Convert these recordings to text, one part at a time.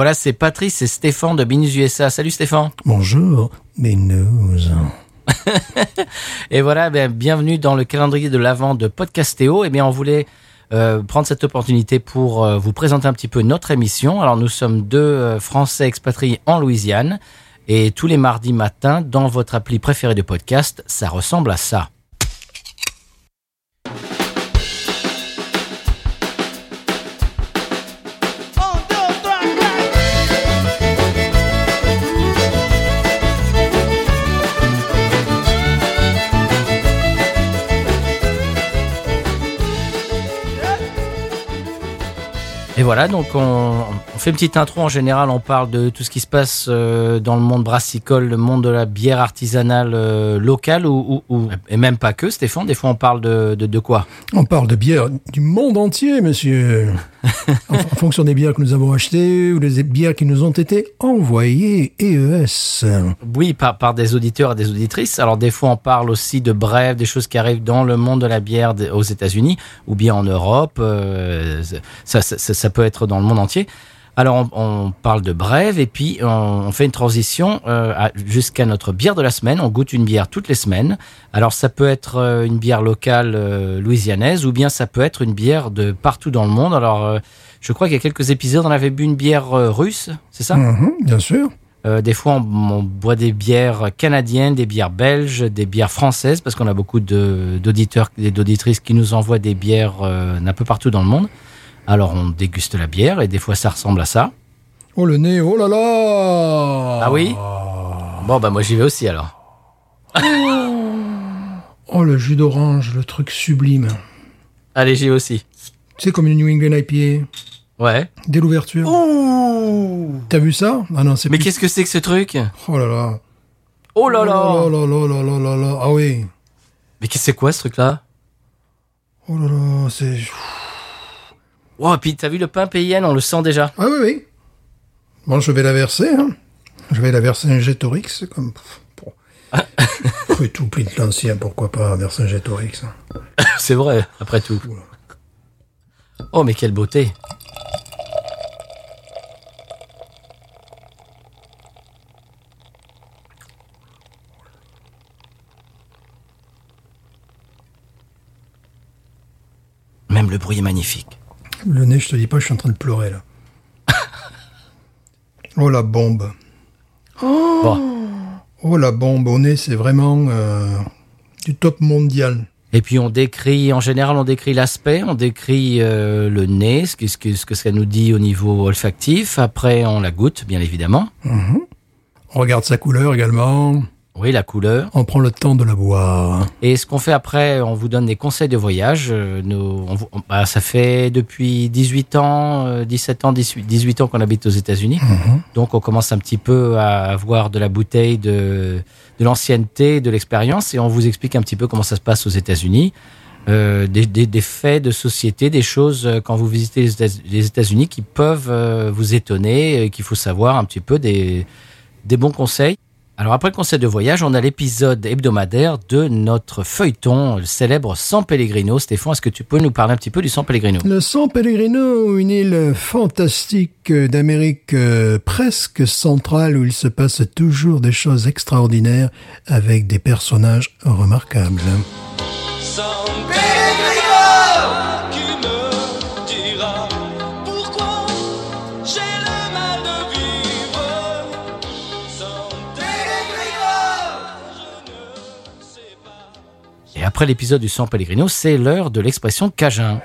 Voilà, c'est Patrice et Stéphane de Binus USA. Salut Stéphane. Bonjour, Binous. Et voilà, ben, bienvenue dans le calendrier de l'avant de Podcastéo. Eh bien, on voulait euh, prendre cette opportunité pour euh, vous présenter un petit peu notre émission. Alors, nous sommes deux euh, Français expatriés en Louisiane. Et tous les mardis matins, dans votre appli préférée de podcast, ça ressemble à ça. Et voilà, donc on, fait une petite intro. En général, on parle de tout ce qui se passe euh, dans le monde brassicole, le monde de la bière artisanale euh, locale, ou, ou- ou- et même pas que, Stéphane. Des fois, on parle de, de, de quoi? On parle de bière du monde entier, monsieur. en, en fonction des bières que nous avons achetées ou des bières qui nous ont été envoyées, EES. Oui, par, par des auditeurs et des auditrices. Alors, des fois, on parle aussi de brèves, des choses qui arrivent dans le monde de la bière aux États-Unis ou bien en Europe. euh, ça, ça, ça- ça peut être dans le monde entier. Alors, on, on parle de brèves et puis on, on fait une transition euh, jusqu'à notre bière de la semaine. On goûte une bière toutes les semaines. Alors, ça peut être euh, une bière locale euh, louisianaise ou bien ça peut être une bière de partout dans le monde. Alors, euh, je crois qu'il y a quelques épisodes, on avait bu une bière russe, c'est ça? Mhm, bien sûr. euh, des fois, on, on boit des bières canadiennes, des bières belges, des bières françaises, parce qu'on a beaucoup d'auditeurs et d'auditrices qui nous envoient des bières euh, un peu partout dans le monde. Alors, on déguste la bière et des fois, ça ressemble à ça. Oh le nez, oh là là Ah oui Bon, bah moi, j'y vais aussi alors. Oh le jus d'orange, le truc sublime. Allez, j'y vais aussi. C'est comme une New England IPA. Ouais. Dès l'ouverture. T'as vu ça Ah non, c'est Mais plus- qu'est-ce que c'est que ce truc Oh là là. Oh là là Oh là là là là là là. Ah oui. Mais qu'est-ce que c'est quoi ce truc-là? Oh là là, c'est... Oh, et puis t'as vu le pain PIN, on le sent déjà. Ah oui, oui. Bon, je vais la verser. Hein. Je vais la verser un Jetorix, comme... Bon. Après tout, pli de l'ancien, pourquoi pas verser un Jetorix. hein. C'est vrai, après tout. Oh, mais quelle beauté Même le bruit est magnifique. Le nez, je te dis pas, je suis en train de pleurer, là. oh, la bombe. Bon. Oh, la bombe au nez, c'est vraiment euh, du top mondial. Et puis on décrit, en général, on décrit l'aspect, on décrit euh, le nez, ce que, ce, que, ce que ça nous dit au niveau olfactif. Après, on la goûte, bien évidemment. On regarde sa couleur également. Oui, la couleur. On prend le temps de la boire. Et ce qu'on fait après, on vous donne des conseils de voyage. Euh, Nous, on vous- on- bah, ça fait depuis 18 ans, euh, 17 ans, 18, 18 ans qu'on habite aux États-Unis. Donc on commence un petit peu à avoir de la bouteille, de, de l'ancienneté, de l'expérience, et on vous explique un petit peu comment ça se passe aux États-Unis. Euh, des, des, des faits de société, des choses euh, quand vous visitez les États- les États-Unis qui peuvent euh, vous étonner, et qu'il faut savoir un petit peu des, des bons conseils. Alors après le conseil de voyage, on a l'épisode hebdomadaire de notre feuilleton, le célèbre San Pellegrino. Stéphane, est-ce que tu peux nous parler un petit peu du San Pellegrino? Le San Pellegrino, une île fantastique d'Amérique euh, presque centrale où il se passe toujours des choses extraordinaires avec des personnages remarquables. Après l'épisode du San Pellegrino, c'est l'heure de l'expression Cajun.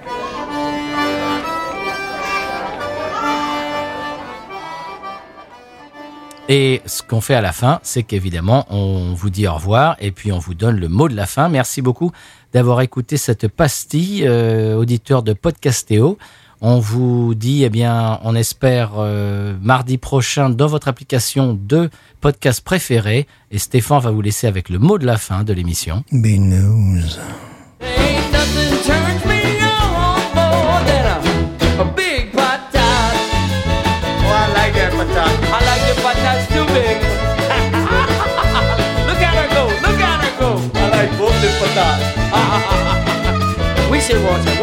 Et ce qu'on fait à la fin, c'est qu'évidemment, on vous dit au revoir et puis on vous donne le mot de la fin. Merci beaucoup d'avoir écouté cette pastille, euh, auditeur de Podcastéo. On vous dit, eh bien, on espère euh, mardi prochain dans votre application de podcast préféré. Et Stéphane va vous laisser avec le mot de la fin de l'émission. Binous. Ain't nothing turns me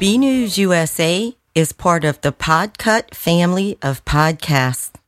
B News USA is part of the Podcut family of podcasts.